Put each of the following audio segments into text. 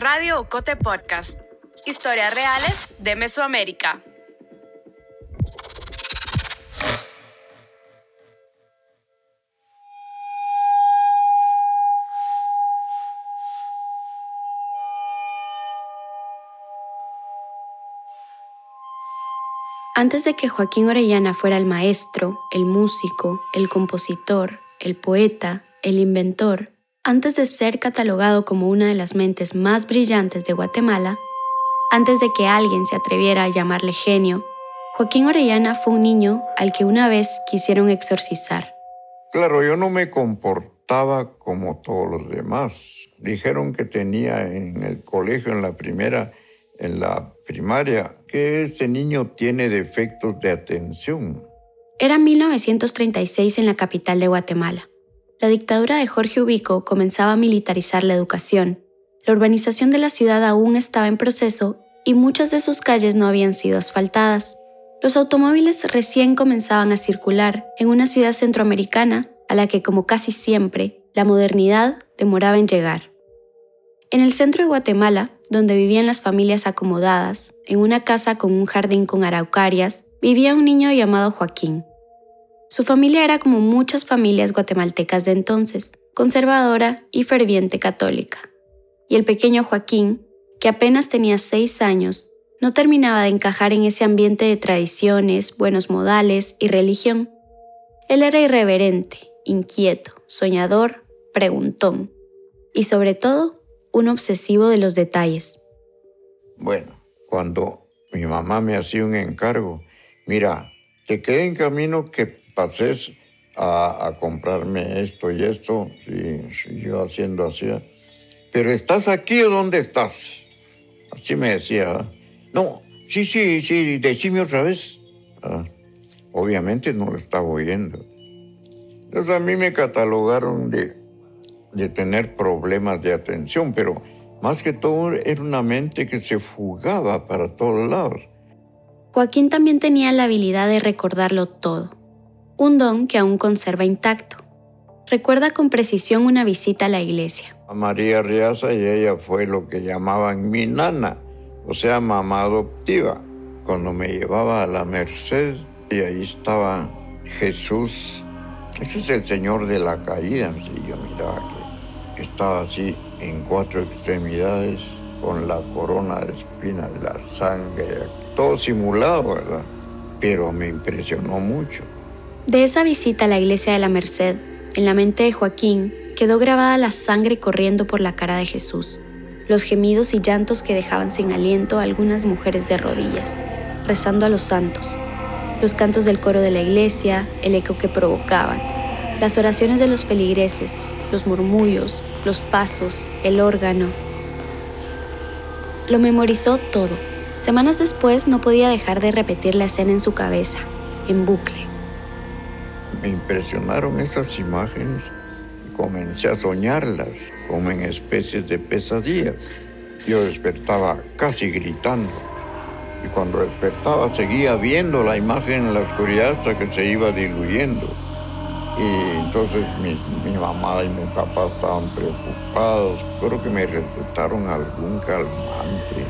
Radio Ocote Podcast. Historias reales de Mesoamérica. Antes de que Joaquín Orellana fuera el maestro, el músico, el compositor, el poeta, el inventor, antes de ser catalogado como una de las mentes más brillantes de Guatemala, antes de que alguien se atreviera a llamarle genio, Joaquín Orellana fue un niño al que una vez quisieron exorcizar. Claro, yo no me comportaba como todos los demás. Dijeron que tenía en el colegio, en la primera, en la primaria, que este niño tiene defectos de atención. Era 1936 en la capital de Guatemala. La dictadura de Jorge Ubico comenzaba a militarizar la educación. La urbanización de la ciudad aún estaba en proceso y muchas de sus calles no habían sido asfaltadas. Los automóviles recién comenzaban a circular en una ciudad centroamericana a la que, como casi siempre, la modernidad demoraba en llegar. En el centro de Guatemala, donde vivían las familias acomodadas, en una casa con un jardín con araucarias, vivía un niño llamado Joaquín. Su familia era como muchas familias guatemaltecas de entonces, conservadora y ferviente católica. Y el pequeño Joaquín, que apenas tenía seis años, no terminaba de encajar en ese ambiente de tradiciones, buenos modales y religión. Él era irreverente, inquieto, soñador, preguntón y sobre todo un obsesivo de los detalles. Bueno, cuando mi mamá me hacía un encargo, mira, te quedé en camino que pases a, comprarme esto y esto, y, yo haciendo así. Pero ¿estás aquí o dónde estás? Así me decía. No, sí, sí, sí, decime otra vez. Ah, obviamente no lo estaba oyendo. Entonces a mí me catalogaron de, de tener problemas de atención, pero más que todo era una mente que se fugaba para todos lados. Joaquín también tenía la habilidad de recordarlo todo un don que aún conserva intacto. Recuerda con precisión una visita a la iglesia. A María Riaza y ella fue lo que llamaban mi nana, o sea, mamá adoptiva. Cuando me llevaba a la Merced y ahí estaba Jesús, ese es el Señor de la caída, y yo miraba que estaba así en cuatro extremidades con la corona de espinas, la sangre, todo simulado, ¿verdad? Pero me impresionó mucho. De esa visita a la iglesia de la Merced, en la mente de Joaquín quedó grabada la sangre corriendo por la cara de Jesús, los gemidos y llantos que dejaban sin aliento a algunas mujeres de rodillas, rezando a los santos, los cantos del coro de la iglesia, el eco que provocaban, las oraciones de los feligreses, los murmullos, los pasos, el órgano. Lo memorizó todo. Semanas después no podía dejar de repetir la escena en su cabeza, en bucle me impresionaron esas imágenes y comencé a soñarlas como en especies de pesadillas. Yo despertaba casi gritando y cuando despertaba seguía viendo la imagen en la oscuridad hasta que se iba diluyendo. Y entonces mi, mi, mamá y mi papá estaban preocupados. Creo que me recetaron algún calmante.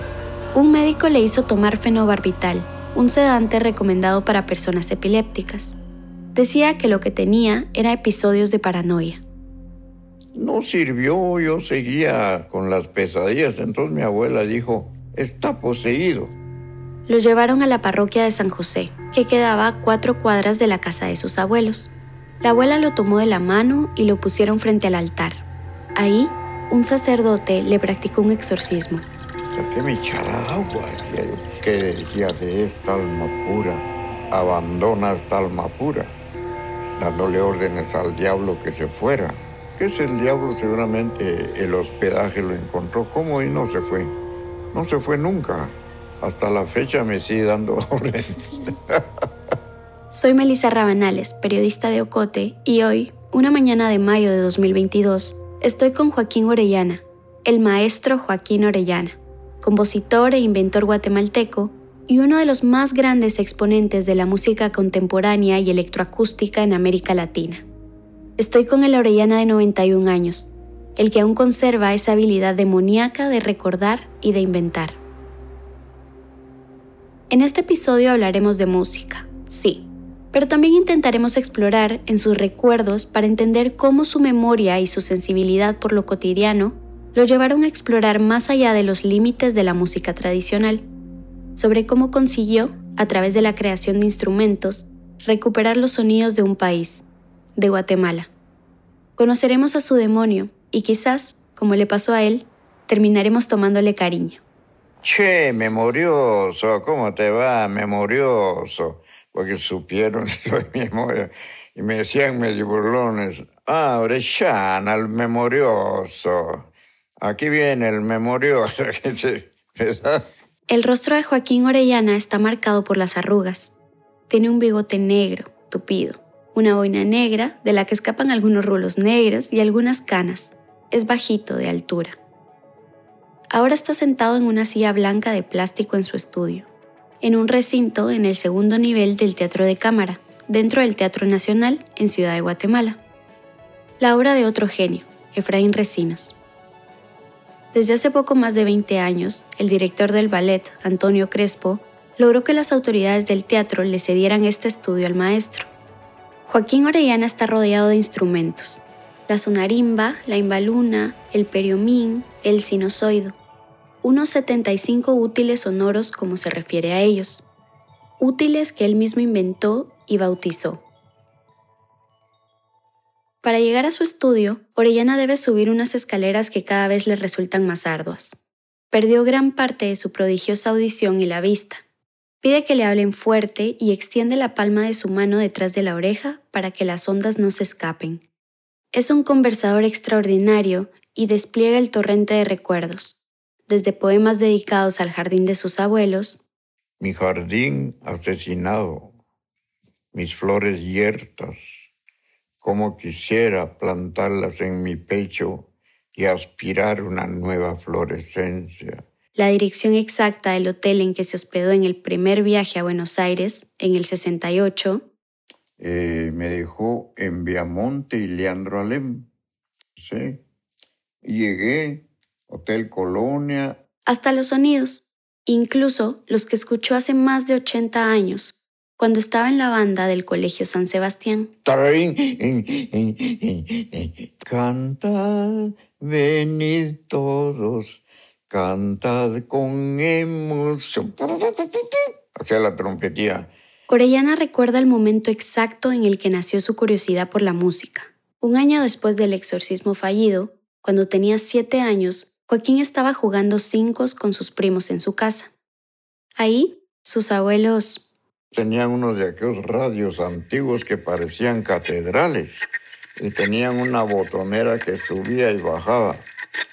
Un médico le hizo tomar fenobarbital, un sedante recomendado para personas epilépticas decía que lo que tenía era episodios de paranoia. No sirvió, yo seguía con las pesadillas, entonces mi abuela dijo, está poseído. Lo llevaron a la parroquia de San José, que quedaba a cuatro cuadras de la casa de sus abuelos. La abuela lo tomó de la mano y lo pusieron frente al altar. Ahí, un sacerdote le practicó un exorcismo. ¿Por qué me echara agua? ¿Qué decía de esta alma pura? Abandona esta alma pura dándole órdenes al diablo que se fuera. ¿Qué es el diablo? Seguramente el hospedaje lo encontró. ¿Cómo y no se fue? No se fue nunca. Hasta la fecha me sigue dando órdenes. Soy Melissa Rabanales, periodista de Ocote, y hoy, una mañana de mayo de 2022, estoy con Joaquín Orellana, el maestro Joaquín Orellana, compositor e inventor guatemalteco y uno de los más grandes exponentes de la música contemporánea y electroacústica en América Latina. Estoy con el Orellana de 91 años, el que aún conserva esa habilidad demoníaca de recordar y de inventar. En este episodio hablaremos de música, sí, pero también intentaremos explorar en sus recuerdos para entender cómo su memoria y su sensibilidad por lo cotidiano lo llevaron a explorar más allá de los límites de la música tradicional, sobre cómo consiguió, a través de la creación de instrumentos, recuperar los sonidos de un país, de Guatemala. Conoceremos a su demonio y quizás, como le pasó a él, terminaremos tomándole cariño. Che, memorioso, ¿cómo te va, memorioso? Porque supieron lo de memoria y me decían medio burlones, ah, Orellana, el memorioso. Aquí viene el memorioso. el rostro de Joaquín Orellana está marcado por las arrugas. Tiene un bigote negro, tupido, una boina negra de la que escapan algunos rulos negros y algunas canas. Es bajito de altura. Ahora está sentado en una silla blanca de plástico en su estudio, en un recinto en el segundo nivel del Teatro de Cámara, dentro del Teatro Nacional en Ciudad de Guatemala. La obra de otro genio, Efraín Recinos. Desde hace poco más de 20 años, el director del ballet, Antonio Crespo, logró que las autoridades del teatro le cedieran este estudio al maestro. Joaquín Orellana está rodeado de instrumentos. La sonarimba, la imbaluna, el periomín, el sinusoido. Unos 75 útiles sonoros como se refiere a ellos. Útiles que él mismo inventó y bautizó. Para llegar a su estudio, Orellana debe subir unas escaleras que cada vez le resultan más arduas. Perdió gran parte de su prodigiosa audición y la vista, Pide que le hablen fuerte y extiende la palma de su mano detrás de la oreja para que las ondas no se escapen. Es un conversador extraordinario y despliega el torrente de recuerdos, desde poemas dedicados al jardín de sus abuelos. Mi jardín asesinado, mis flores yertas, como quisiera plantarlas en mi pecho y aspirar una nueva florescencia la dirección exacta del hotel en que se hospedó en el primer viaje a Buenos Aires, en el 68. Eh, me dejó en Viamonte y Leandro Alem. Sí. Y llegué, Hotel Colonia. Hasta los sonidos, incluso los que escuchó hace más de 80 años, cuando estaba en la banda del Colegio San Sebastián. Cantad, venid todos Cantad con emoción. Hacia la trompetía. Orellana recuerda el momento exacto en el que nació su curiosidad por la música. Un año después del exorcismo fallido, cuando tenía siete años, Joaquín estaba jugando cincos con sus primos en su casa. Ahí, sus abuelos... Tenían uno de aquellos radios antiguos que parecían catedrales y tenían una botonera que subía y bajaba.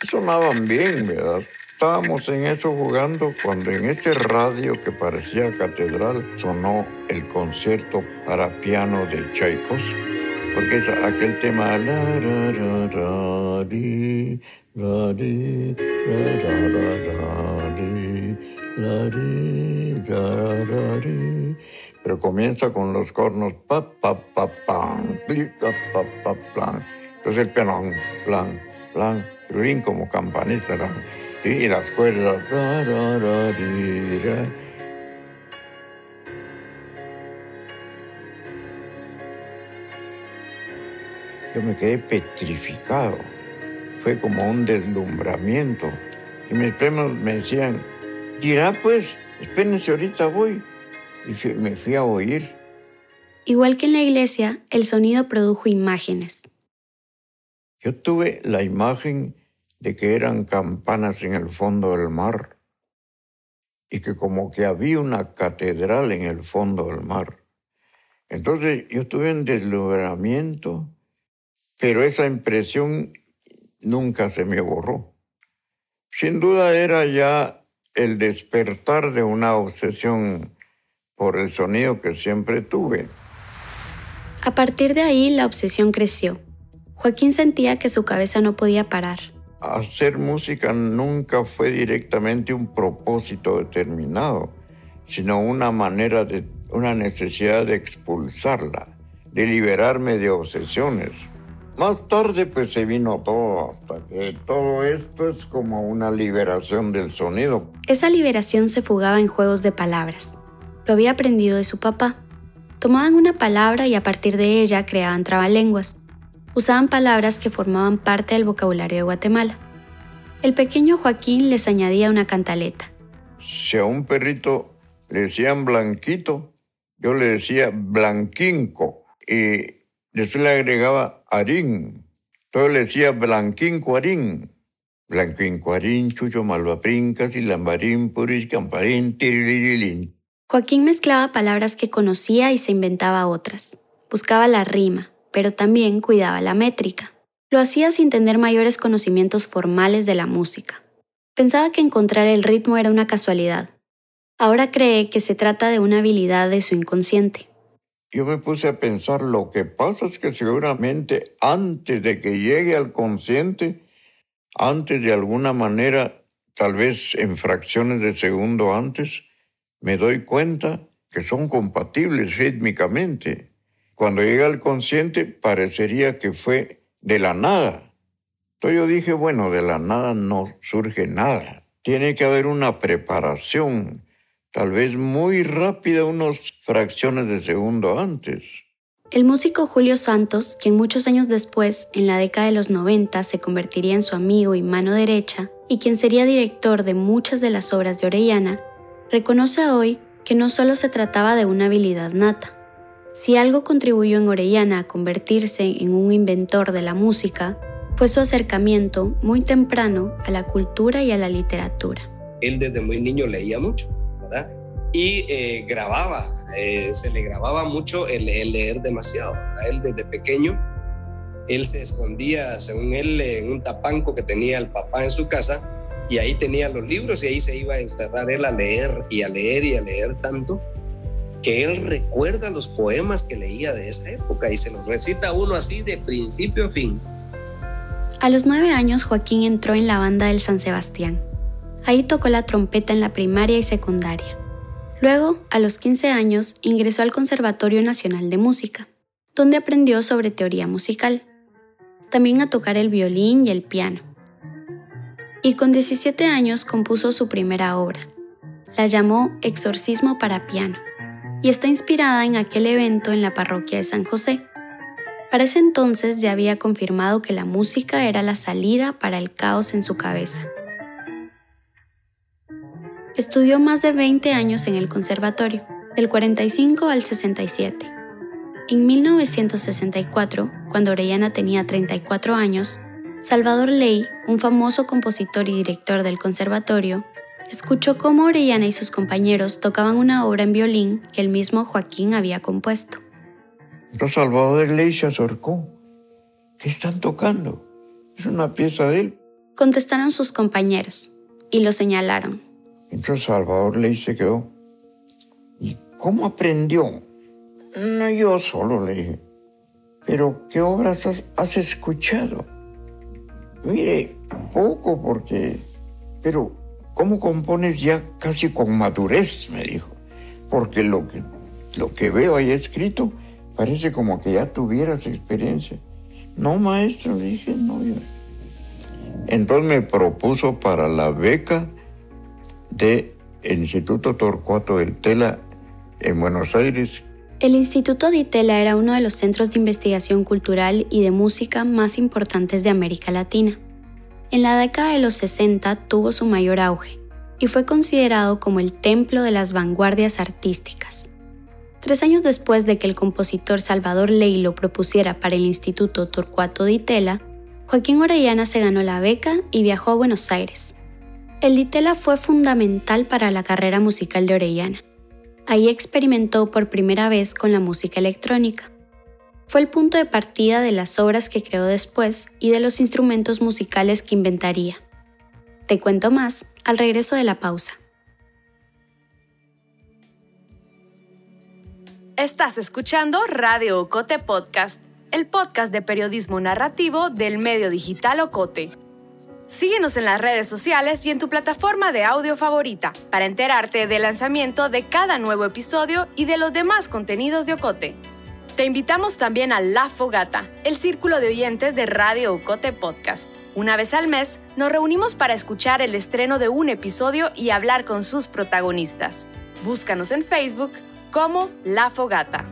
Sonaban bien, ¿verdad? Estábamos en eso jugando cuando en ese radio que parecía catedral sonó el concierto para piano de Tchaikovsky. Porque es aquel tema... Pero comienza con los cornos pa pa pa pam, pa pa pa Entonces el piano plan plan, plan, como campanista y las cuerdas. Yo me quedé petrificado. Fue como un deslumbramiento. Y mis primos me decían, dirá pues, espérense, ahorita voy. Y me fui a oír. Igual que en la iglesia, el sonido produjo imágenes. Yo tuve la imagen de que eran campanas en el fondo del mar y que como que había una catedral en el fondo del mar. Entonces yo tuve un deslumbramiento, pero esa impresión nunca se me borró. Sin duda era ya el despertar de una obsesión por el sonido que siempre tuve. A partir de ahí la obsesión creció. Joaquín sentía que su cabeza no podía parar hacer música nunca fue directamente un propósito determinado, sino una manera de, una necesidad de expulsarla, de liberarme de obsesiones. Más tarde pues se vino todo, hasta que todo esto es como una liberación del sonido. Esa liberación se fugaba en juegos de palabras. Lo había aprendido de su papá. Tomaban una palabra y a partir de ella creaban trabalenguas. Usaban palabras que formaban parte del vocabulario de Guatemala. El pequeño Joaquín les añadía una cantaleta. Si a un perrito le decían blanquito, yo le decía blanquinco y después le agregaba harín. Entonces le decía blanquinco harín. Blanquinco harín, chucho malvaprincas y lambarín, puris camparín, tirililín. Joaquín mezclaba palabras que conocía y se inventaba otras. Buscaba la rima, pero también cuidaba la métrica. Lo hacía sin tener mayores conocimientos formales de la música. Pensaba que encontrar el ritmo era una casualidad. Ahora cree que se trata de una habilidad de su inconsciente. Yo me puse a pensar, lo que pasa es que seguramente antes de que llegue al consciente, antes de alguna manera, tal vez en fracciones de segundo antes, me doy cuenta que son compatibles rítmicamente. Cuando llega al consciente parecería que fue de la nada. Entonces yo dije, bueno, de la nada no surge nada. Tiene que haber una preparación, tal vez muy rápida, unas fracciones de segundo antes. El músico Julio Santos, quien muchos años después, en la década de los 90, se convertiría en su amigo y mano derecha, y quien sería director de muchas de las obras de Orellana, reconoce hoy que no solo se trataba de una habilidad nata. Si algo contribuyó en Orellana a convertirse en un inventor de la música, fue su acercamiento muy temprano a la cultura y a la literatura. Él desde muy niño leía mucho y eh, grababa, eh, se le grababa mucho el, leer demasiado. él desde pequeño, él se escondía, según él, en un tapanco que tenía el papá en su casa y ahí tenía los libros y ahí se iba a encerrar él a leer y a leer y a leer tanto que él recuerda los poemas que leía de esa época y se los recita uno así de principio a fin. A los nueve años Joaquín entró en la banda del San Sebastián Ahí tocó la trompeta en la primaria y secundaria. Luego, a los 15 años, ingresó al Conservatorio Nacional de Música, donde aprendió sobre teoría musical, también a tocar el violín y el piano. Y con 17 años compuso su primera obra. La llamó Exorcismo para piano, y está inspirada en aquel evento en la parroquia de San José. Para ese entonces ya había confirmado que la música era la salida para el caos en su cabeza. Estudió más de 20 años en el conservatorio, del 45 al 67. En 1964, cuando Orellana tenía 34 años, Salvador Ley, un famoso compositor y director del conservatorio, escuchó cómo Orellana y sus compañeros tocaban una obra en violín que el mismo Joaquín había compuesto. Entonces Salvador Ley se acercó. ¿Qué están tocando? Es una pieza de él. Contestaron sus compañeros y lo señalaron. Entonces Salvador le se quedó. ¿Y cómo aprendió? No yo solo, le dije. Pero, ¿qué obras has, escuchado? Mire, poco porque... Pero, ¿cómo compones ya casi con madurez? Me dijo. Porque lo que, lo que veo ahí escrito parece como que ya tuvieras experiencia. No, maestro, dije, no. Yo. Entonces me propuso para la beca del Instituto Torcuato del Tela en Buenos Aires. El Instituto de Itela era uno de los centros de investigación cultural y de música más importantes de América Latina. En la década de los 60 tuvo su mayor auge y fue considerado como el templo de las vanguardias artísticas. Tres años después de que el compositor Salvador Ley lo propusiera para el Instituto Torcuato de Itela, Joaquín Orellana se ganó la beca y viajó a Buenos Aires, el Ditela fue fundamental para la carrera musical de Orellana. Ahí experimentó por primera vez con la música electrónica. Fue el punto de partida de las obras que creó después y de los instrumentos musicales que inventaría. Te cuento más al regreso de la pausa. Estás escuchando Radio Ocote Podcast, el podcast de periodismo narrativo del medio digital Ocote. Síguenos en las redes sociales y en tu plataforma de audio favorita para enterarte del lanzamiento de cada nuevo episodio y de los demás contenidos de Ocote. Te invitamos también a La Fogata, el círculo de oyentes de Radio Ocote Podcast. Una vez al mes nos reunimos para escuchar el estreno de un episodio y hablar con sus protagonistas. Búscanos en Facebook como La Fogata.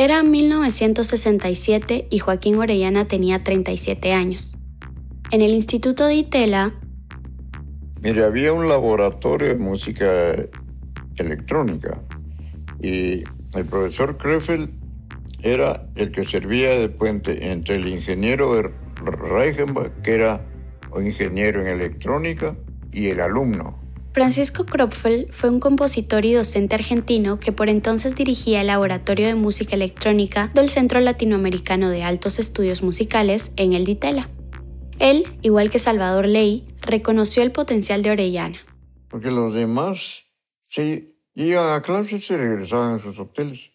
Era 1967 y Joaquín Orellana tenía 37 años. En el Instituto de Itela... Mire, había un laboratorio de música electrónica y el profesor Krefeld era el que servía de puente entre el ingeniero Reichenbach, que era ingeniero en electrónica, y el alumno. Francisco Kropfel fue un compositor y docente argentino que por entonces dirigía el Laboratorio de Música Electrónica del Centro Latinoamericano de Altos Estudios Musicales en el Ditela. Él, igual que Salvador Ley, reconoció el potencial de Orellana. Porque los demás sí iban a clases y se regresaban a sus hoteles.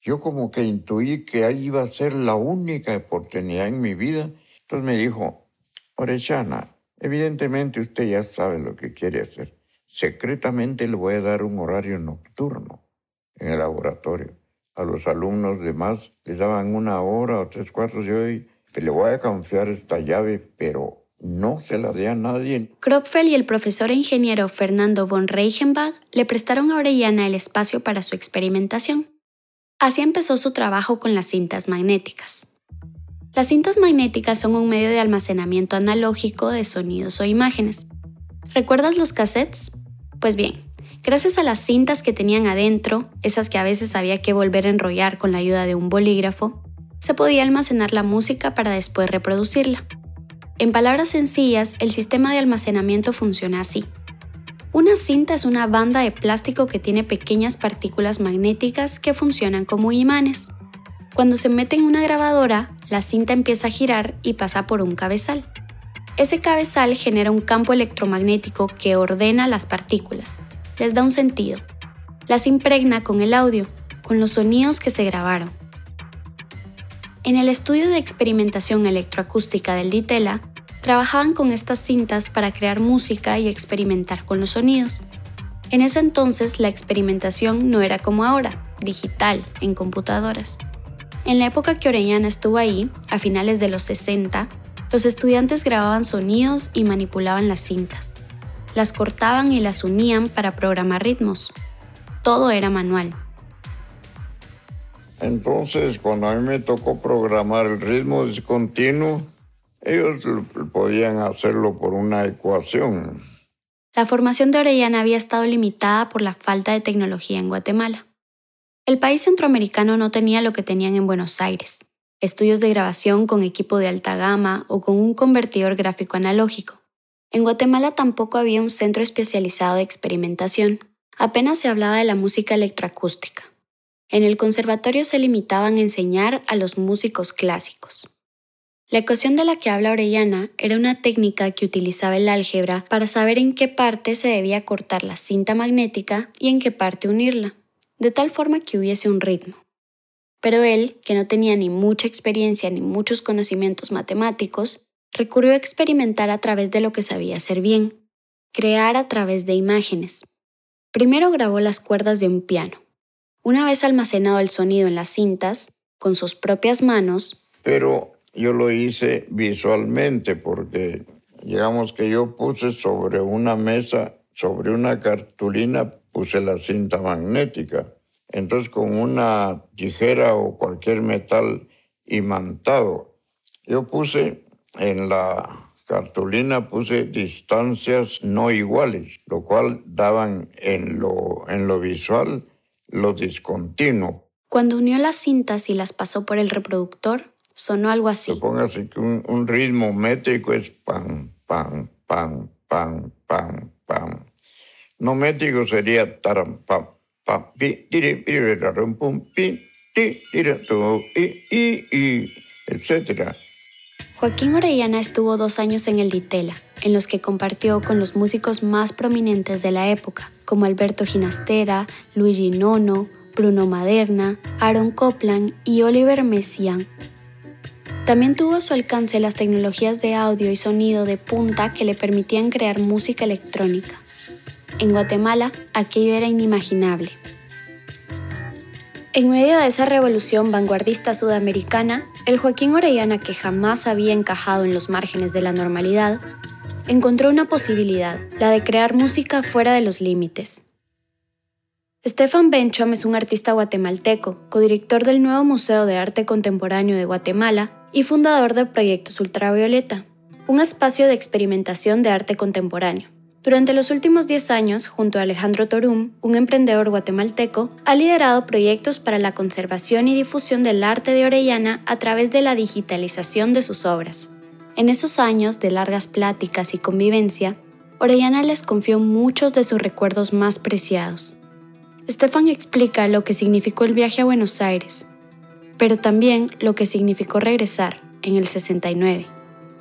Yo como que intuí que ahí iba a ser la única oportunidad en mi vida. Entonces me dijo, Orellana, Evidentemente usted ya sabe lo que quiere hacer. Secretamente le voy a dar un horario nocturno en el laboratorio. A los alumnos demás les daban una hora o tres cuartos de hoy. Le voy a confiar esta llave, pero no se la dé a nadie. Kropfel y el profesor e ingeniero Fernando von Reichenbach le prestaron a Orellana el espacio para su experimentación. Así empezó su trabajo con las cintas magnéticas. Las cintas magnéticas son un medio de almacenamiento analógico de sonidos o imágenes. ¿Recuerdas los cassettes? Pues bien, gracias a las cintas que tenían adentro, esas que a veces había que volver a enrollar con la ayuda de un bolígrafo, se podía almacenar la música para después reproducirla. En palabras sencillas, el sistema de almacenamiento funciona así. Una cinta es una banda de plástico que tiene pequeñas partículas magnéticas que funcionan como imanes. Cuando se mete en una grabadora, la cinta empieza a girar y pasa por un cabezal. Ese cabezal genera un campo electromagnético que ordena las partículas, les da un sentido, las impregna con el audio, con los sonidos que se grabaron. En el estudio de experimentación electroacústica del Ditela, trabajaban con estas cintas para crear música y experimentar con los sonidos. En ese entonces la experimentación no era como ahora, digital, en computadoras. En la época que Orellana estuvo ahí, a finales de los 60, los estudiantes grababan sonidos y manipulaban las cintas. Las cortaban y las unían para programar ritmos. Todo era manual. Entonces, cuando a mí me tocó programar el ritmo discontinuo, ellos podían hacerlo por una ecuación. La formación de Orellana había estado limitada por la falta de tecnología en Guatemala. El país centroamericano no tenía lo que tenían en Buenos Aires, estudios de grabación con equipo de alta gama o con un convertidor gráfico analógico. En Guatemala tampoco había un centro especializado de experimentación, apenas se hablaba de la música electroacústica. En el conservatorio se limitaban a enseñar a los músicos clásicos. La ecuación de la que habla Orellana era una técnica que utilizaba el álgebra para saber en qué parte se debía cortar la cinta magnética y en qué parte unirla de tal forma que hubiese un ritmo. Pero él, que no tenía ni mucha experiencia ni muchos conocimientos matemáticos, recurrió a experimentar a través de lo que sabía hacer bien, crear a través de imágenes. Primero grabó las cuerdas de un piano. Una vez almacenado el sonido en las cintas, con sus propias manos. Pero yo lo hice visualmente porque digamos que yo puse sobre una mesa, sobre una cartulina, puse la cinta magnética. Entonces con una tijera o cualquier metal imantado, yo puse en la cartulina puse distancias no iguales, lo cual daban en lo, en lo visual lo discontinuo. Cuando unió las cintas y las pasó por el reproductor, sonó algo así. Póngase que un, un ritmo métrico es pam, pam, pam, pam, pam, pam. No métrico sería taram, pam, pam, pi, rarum, pum, pi, ti, tira, tu, i, i, i, etc. Joaquín Orellana estuvo dos años en el Ditela, en los que compartió con los músicos más prominentes de la época, como Alberto Ginastera, Luigi Nono, Bruno Maderna, Aaron Copland y Oliver Messiaen. También tuvo a su alcance las tecnologías de audio y sonido de punta que le permitían crear música electrónica. En Guatemala, aquello era inimaginable. En medio de esa revolución vanguardista sudamericana, el Joaquín Orellana, que jamás había encajado en los márgenes de la normalidad, encontró una posibilidad, la de crear música fuera de los límites. Stefan Bencham es un artista guatemalteco, codirector del nuevo Museo de Arte Contemporáneo de Guatemala y fundador de Proyectos Ultravioleta, un espacio de experimentación de arte contemporáneo. Durante los últimos 10 años, junto a Alejandro Torum, un emprendedor guatemalteco, ha liderado proyectos para la conservación y difusión del arte de Orellana a través de la digitalización de sus obras. En esos años de largas pláticas y convivencia, Orellana les confió muchos de sus recuerdos más preciados. Stefan explica lo que significó el viaje a Buenos Aires, pero también lo que significó regresar en el 69.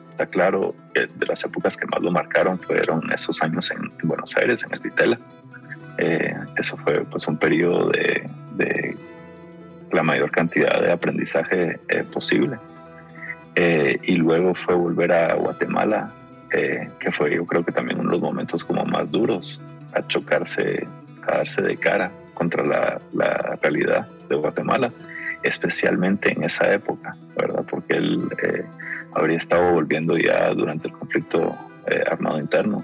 Está claro que de las épocas que más lo marcaron fueron esos años en, Buenos Aires, en el Vitela. Eh, eso fue pues, un periodo de, la mayor cantidad de aprendizaje eh, posible. Eh, y luego fue volver a Guatemala, que fue yo creo que también uno de los momentos como más duros, a chocarse a darse de cara contra la, la, realidad de Guatemala, especialmente en esa época, ¿verdad? Porque él eh, habría estado volviendo ya durante el conflicto eh, armado interno.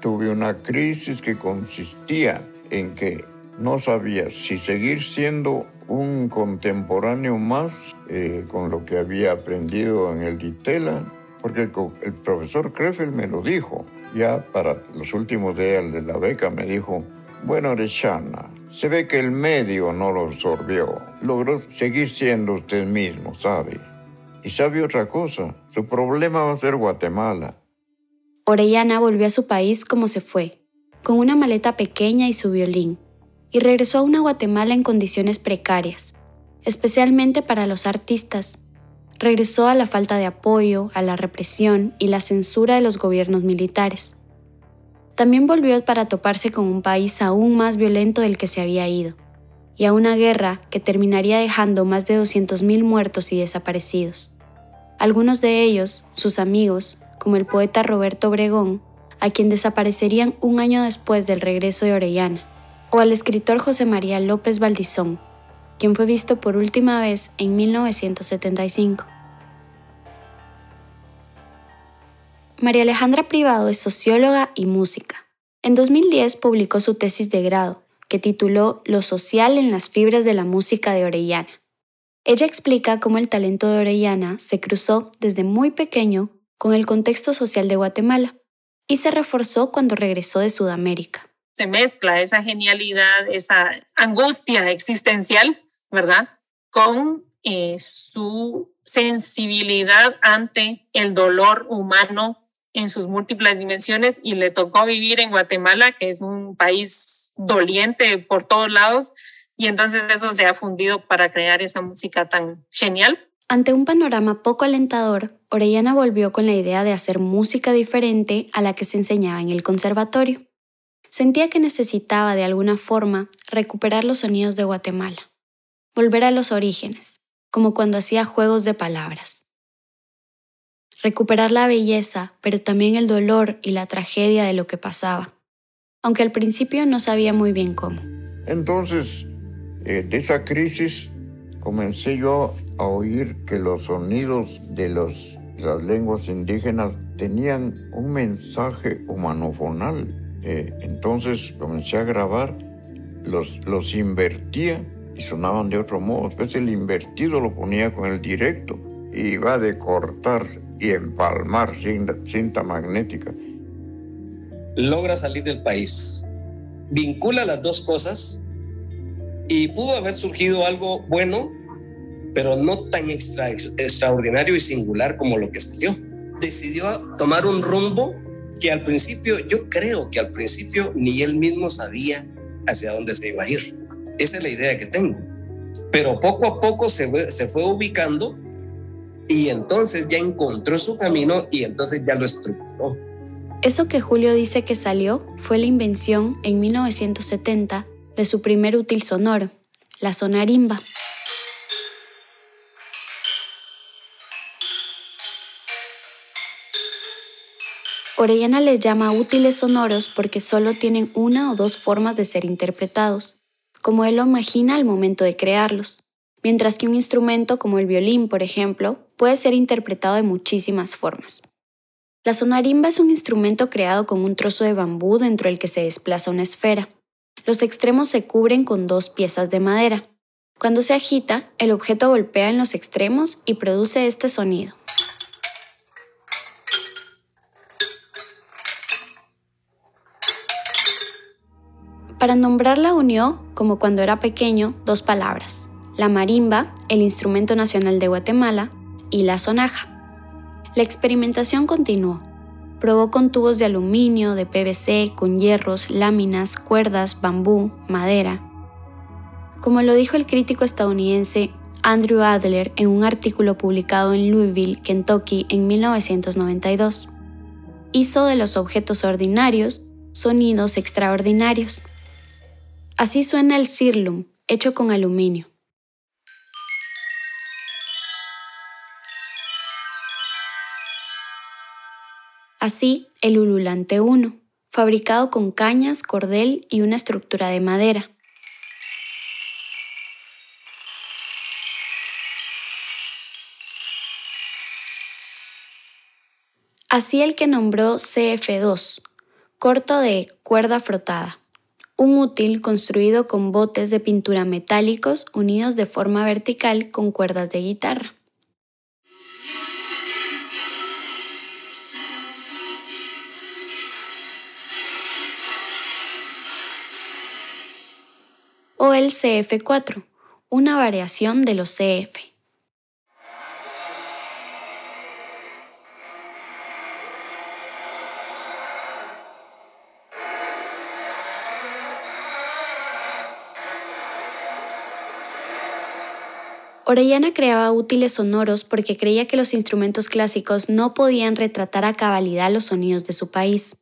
Tuve una crisis que consistía en que no sabía si seguir siendo un contemporáneo más eh, con lo que había aprendido en el Ditela, porque el, profesor Krefeld me lo dijo, ya para los últimos días de la beca me dijo, bueno, Orechana, se ve que el medio no lo absorbió. Logró seguir siendo usted mismo, ¿sabe? Y sabe otra cosa, su problema va a ser Guatemala. Orellana volvió a su país como se fue, con una maleta pequeña y su violín, y regresó a una Guatemala en condiciones precarias, especialmente para los artistas. Regresó a la falta de apoyo, a la represión y la censura de los gobiernos militares también volvió para toparse con un país aún más violento del que se había ido, y a una guerra que terminaría dejando más de 200.000 muertos y desaparecidos. Algunos de ellos, sus amigos, como el poeta Roberto Obregón, a quien desaparecerían un año después del regreso de Orellana, o al escritor José María López Valdizón, quien fue visto por última vez en 1975. María Alejandra Privado es socióloga y música. En 2010 publicó su tesis de grado, que tituló Lo social en las fibras de la música de Orellana. Ella explica cómo el talento de Orellana se cruzó desde muy pequeño con el contexto social de Guatemala y se reforzó cuando regresó de Sudamérica. Se mezcla esa genialidad, esa angustia existencial, ¿verdad? Con eh, su sensibilidad ante el dolor humano en sus múltiples dimensiones y le tocó vivir en Guatemala, que es un país doliente por todos lados, y entonces eso se ha fundido para crear esa música tan genial. Ante un panorama poco alentador, Orellana volvió con la idea de hacer música diferente a la que se enseñaba en el conservatorio. Sentía que necesitaba de alguna forma recuperar los sonidos de Guatemala, volver a los orígenes, como cuando hacía juegos de palabras recuperar la belleza, pero también el dolor y la tragedia de lo que pasaba, aunque al principio no sabía muy bien cómo. Entonces, de esa crisis, comencé yo a oír que los sonidos de los, las lenguas indígenas tenían un mensaje humanofonal. Eh, entonces comencé a grabar, los, los invertía y sonaban de otro modo. Después el invertido lo ponía con el directo y iba de cortar y empalmar cinta magnética. Logra salir del país, vincula las dos cosas y pudo haber surgido algo bueno, pero no tan extra, extraordinario y singular como lo que salió. Decidió tomar un rumbo que al principio, yo creo que al principio ni él mismo sabía hacia dónde se iba a ir. Esa es la idea que tengo. Pero poco a poco se, se fue ubicando y entonces ya encontró su camino y entonces ya lo estructuró. Eso que Julio dice que salió fue la invención en 1970 de su primer útil sonoro, la sonarimba. Orellana les llama útiles sonoros porque solo tienen una o dos formas de ser interpretados, como él lo imagina al momento de crearlos, mientras que un instrumento como el violín, por ejemplo, puede ser interpretado de muchísimas formas. La sonarimba es un instrumento creado con un trozo de bambú dentro del que se desplaza una esfera. Los extremos se cubren con dos piezas de madera. Cuando se agita, el objeto golpea en los extremos y produce este sonido. Para nombrarla unió, como cuando era pequeño, dos palabras, la marimba, el instrumento nacional de Guatemala, y la sonaja. La experimentación continuó. Probó con tubos de aluminio, de PVC, con hierros, láminas, cuerdas, bambú, madera. Como lo dijo el crítico estadounidense Andrew Adler en un artículo publicado en Louisville, Kentucky, en 1992, hizo de los objetos ordinarios sonidos extraordinarios. Así suena el cirlum, hecho con aluminio. Así, el ululante 1, fabricado con cañas, cordel y una estructura de madera. Así el que nombró CF2, corto de cuerda frotada un útil construido con botes de pintura metálicos unidos de forma vertical con cuerdas de guitarra. O el CF4, una variación de los CF. Orellana creaba útiles sonoros porque creía que los instrumentos clásicos no podían retratar a cabalidad los sonidos de su país,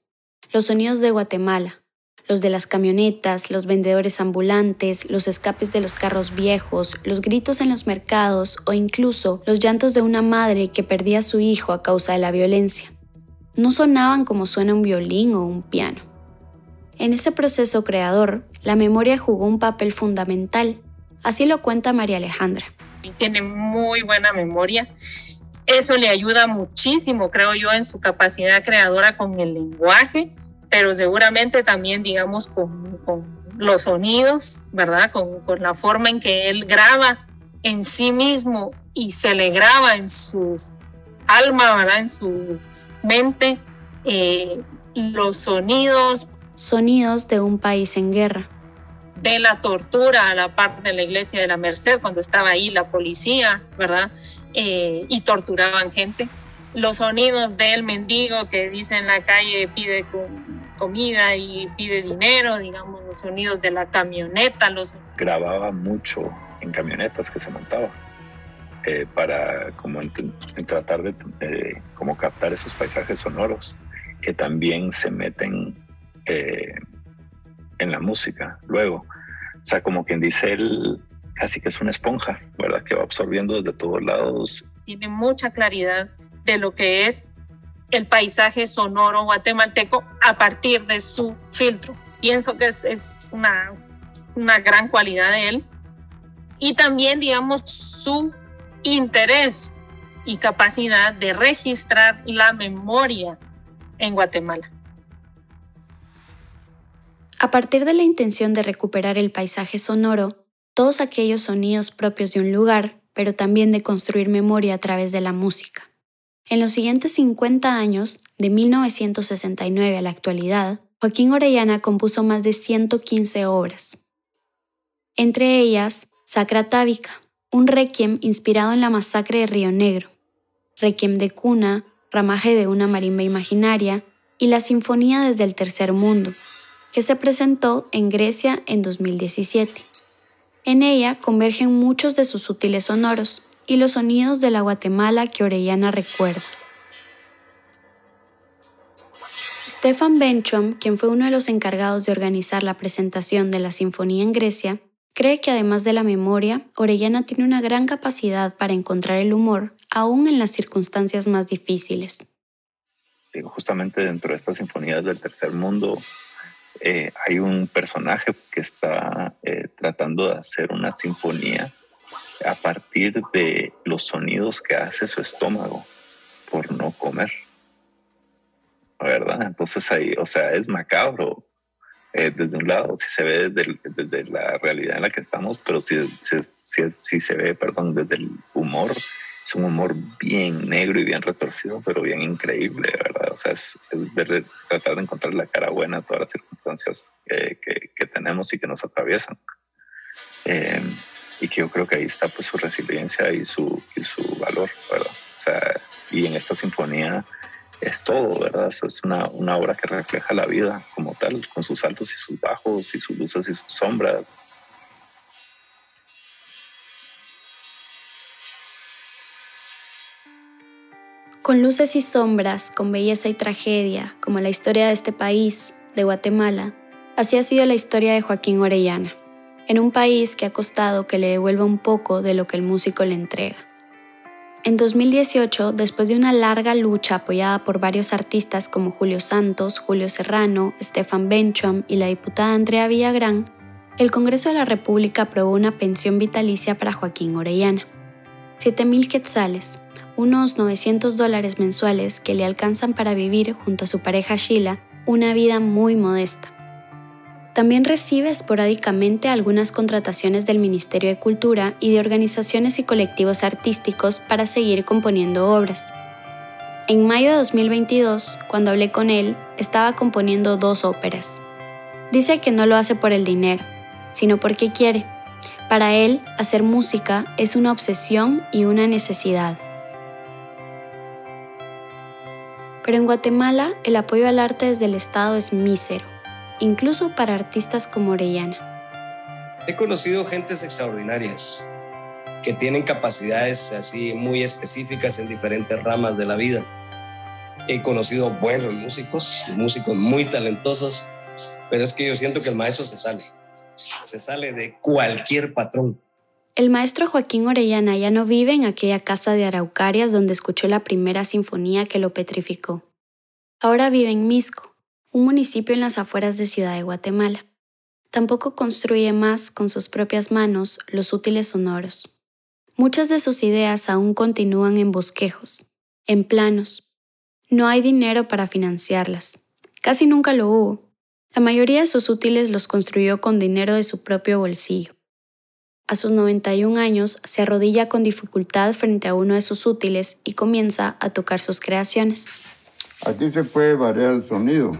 los sonidos de Guatemala, los de las camionetas, los vendedores ambulantes, los escapes de los carros viejos, los gritos en los mercados o incluso los llantos de una madre que perdía a su hijo a causa de la violencia. No sonaban como suena un violín o un piano. En ese proceso creador, la memoria jugó un papel fundamental, así lo cuenta María Alejandra tiene muy buena memoria. Eso le ayuda muchísimo, creo yo, en su capacidad creadora con el lenguaje, pero seguramente también, digamos, con, los sonidos, ¿verdad? Con, la forma en que él graba en sí mismo y se le graba en su alma, ¿verdad? En su mente, eh, los sonidos. Sonidos de un país en guerra de la tortura a la parte de la iglesia de la Merced, cuando estaba ahí la policía, ¿verdad? Eh, y torturaban gente. Los sonidos del mendigo que dice en la calle pide comida y pide dinero, digamos, los sonidos de la camioneta. Los... Grababa mucho en camionetas que se montaba. Eh, para como en, tratar de eh, como captar esos paisajes sonoros que también se meten en la música luego. O sea, como quien dice, él casi que es una esponja, ¿verdad? Que va absorbiendo desde todos lados. Tiene mucha claridad de lo que es el paisaje sonoro guatemalteco a partir de su filtro. Pienso que es, una, una gran cualidad de él. Y también, digamos, su interés y capacidad de registrar la memoria en Guatemala. A partir de la intención de recuperar el paisaje sonoro, todos aquellos sonidos propios de un lugar, pero también de construir memoria a través de la música. En los siguientes 50 años, de 1969 a la actualidad, Joaquín Orellana compuso más de 115 obras. Entre ellas, Sacra Tábica, un requiem inspirado en la masacre de Río Negro, requiem de cuna, ramaje de una marimba imaginaria y la Sinfonía desde el Tercer Mundo, que se presentó en Grecia en 2017. En ella convergen muchos de sus útiles sonoros y los sonidos de la Guatemala que Orellana recuerda. Stefan Benchum, quien fue uno de los encargados de organizar la presentación de la Sinfonía en Grecia, cree que además de la memoria, Orellana tiene una gran capacidad para encontrar el humor, aún en las circunstancias más difíciles justamente dentro de estas sinfonías del tercer mundo eh, hay un personaje que está eh, tratando de hacer una sinfonía a partir de los sonidos que hace su estómago por no comer. ¿Verdad? Entonces ahí, o sea, es macabro eh, desde un lado, si se ve desde, desde, la realidad en la que estamos, pero si, si, si, se ve, perdón, desde el humor, es un humor bien negro y bien retorcido, pero bien increíble, ¿verdad? O sea, es, tratar de encontrar la cara buena a todas las circunstancias que, que, tenemos y que nos atraviesan. Eh, y que yo creo que ahí está pues su resiliencia y su, su valor, ¿verdad? O sea, y en esta sinfonía es todo, ¿verdad? es una, una obra que refleja la vida como tal, con sus altos y sus bajos y sus luces y sus sombras. Con luces y sombras, con belleza y tragedia, como la historia de este país, de Guatemala, así ha sido la historia de Joaquín Orellana, en un país que ha costado que le devuelva un poco de lo que el músico le entrega. En 2018, después de una larga lucha apoyada por varios artistas como Julio Santos, Julio Serrano, Stefan Bencham y la diputada Andrea Villagrán, el Congreso de la República aprobó una pensión vitalicia para Joaquín Orellana. 7.000 quetzales, unos 900 dólares mensuales que le alcanzan para vivir junto a su pareja Sheila una vida muy modesta. También recibe esporádicamente algunas contrataciones del Ministerio de Cultura y de organizaciones y colectivos artísticos para seguir componiendo obras. En mayo de 2022, cuando hablé con él, estaba componiendo dos óperas. Dice que no lo hace por el dinero, sino porque quiere. Para él, hacer música es una obsesión y una necesidad. Pero en Guatemala, el apoyo al arte desde el Estado es mísero incluso para artistas como Orellana. He conocido gentes extraordinarias que tienen capacidades así muy específicas en diferentes ramas de la vida. He conocido buenos músicos, músicos muy talentosos, pero es que yo siento que el maestro se sale, se sale de cualquier patrón. El maestro Joaquín Orellana ya no vive en aquella casa de Araucarias donde escuchó la primera sinfonía que lo petrificó. Ahora vive en Misco, un municipio en las afueras de Ciudad de Guatemala. Tampoco construye más con sus propias manos los útiles sonoros. Muchas de sus ideas aún continúan en bosquejos, en planos. No hay dinero para financiarlas. Casi nunca lo hubo. La mayoría de sus útiles los construyó con dinero de su propio bolsillo. A sus 91 años se arrodilla con dificultad frente a uno de sus útiles y comienza a tocar sus creaciones. Aquí se puede variar el sonido.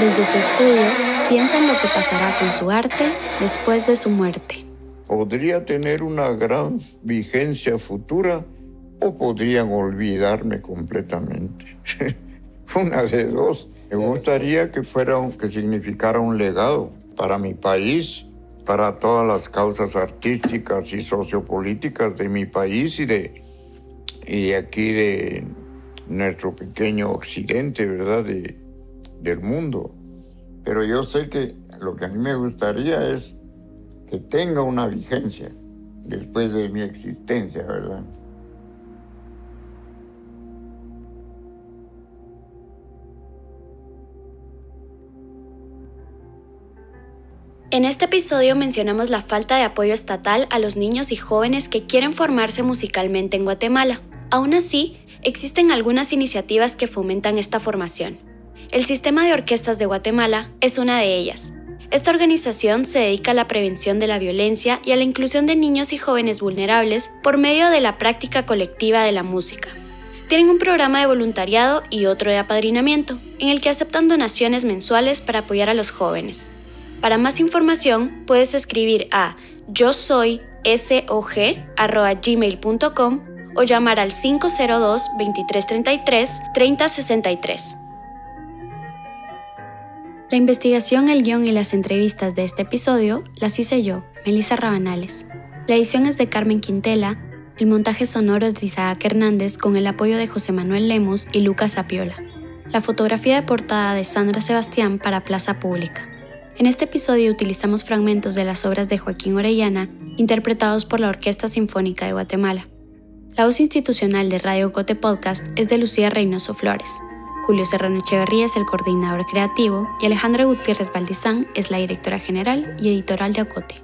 Desde su estudio, piensa en lo que pasará con su arte después de su muerte. Podría tener una gran vigencia futura o podrían olvidarme completamente. una de dos. Me gustaría que fuera, que significara un legado para mi país, para todas las causas artísticas y sociopolíticas de mi país y de, y aquí de nuestro pequeño occidente, ¿verdad? De, del mundo. Pero yo sé que lo que a mí me gustaría es que tenga una vigencia después de mi existencia, ¿verdad? En este episodio mencionamos la falta de apoyo estatal a los niños y jóvenes que quieren formarse musicalmente en Guatemala. Aún así, existen algunas iniciativas que fomentan esta formación. El Sistema de Orquestas de Guatemala es una de ellas. Esta organización se dedica a la prevención de la violencia y a la inclusión de niños y jóvenes vulnerables por medio de la práctica colectiva de la música. Tienen un programa de voluntariado y otro de apadrinamiento, en el que aceptan donaciones mensuales para apoyar a los jóvenes. Para más información puedes escribir a yo soy sog.gmail.com o llamar al 502-2333-3063. La investigación, el guion y las entrevistas de este episodio las hice yo, Melissa Rabanales. La edición es de Carmen Quintela, el montaje sonoro es de Isaac Hernández con el apoyo de José Manuel Lemos y Lucas Apiola. La fotografía de portada de Sandra Sebastián para Plaza Pública. En este episodio utilizamos fragmentos de las obras de Joaquín Orellana, interpretados por la Orquesta Sinfónica de Guatemala. La voz institucional de Radio Cote Podcast es de Lucía Reynoso Flores. Julio Serrano Echeverría es el coordinador creativo y Alejandra Gutiérrez Valdizán es la directora general y editorial de Acote.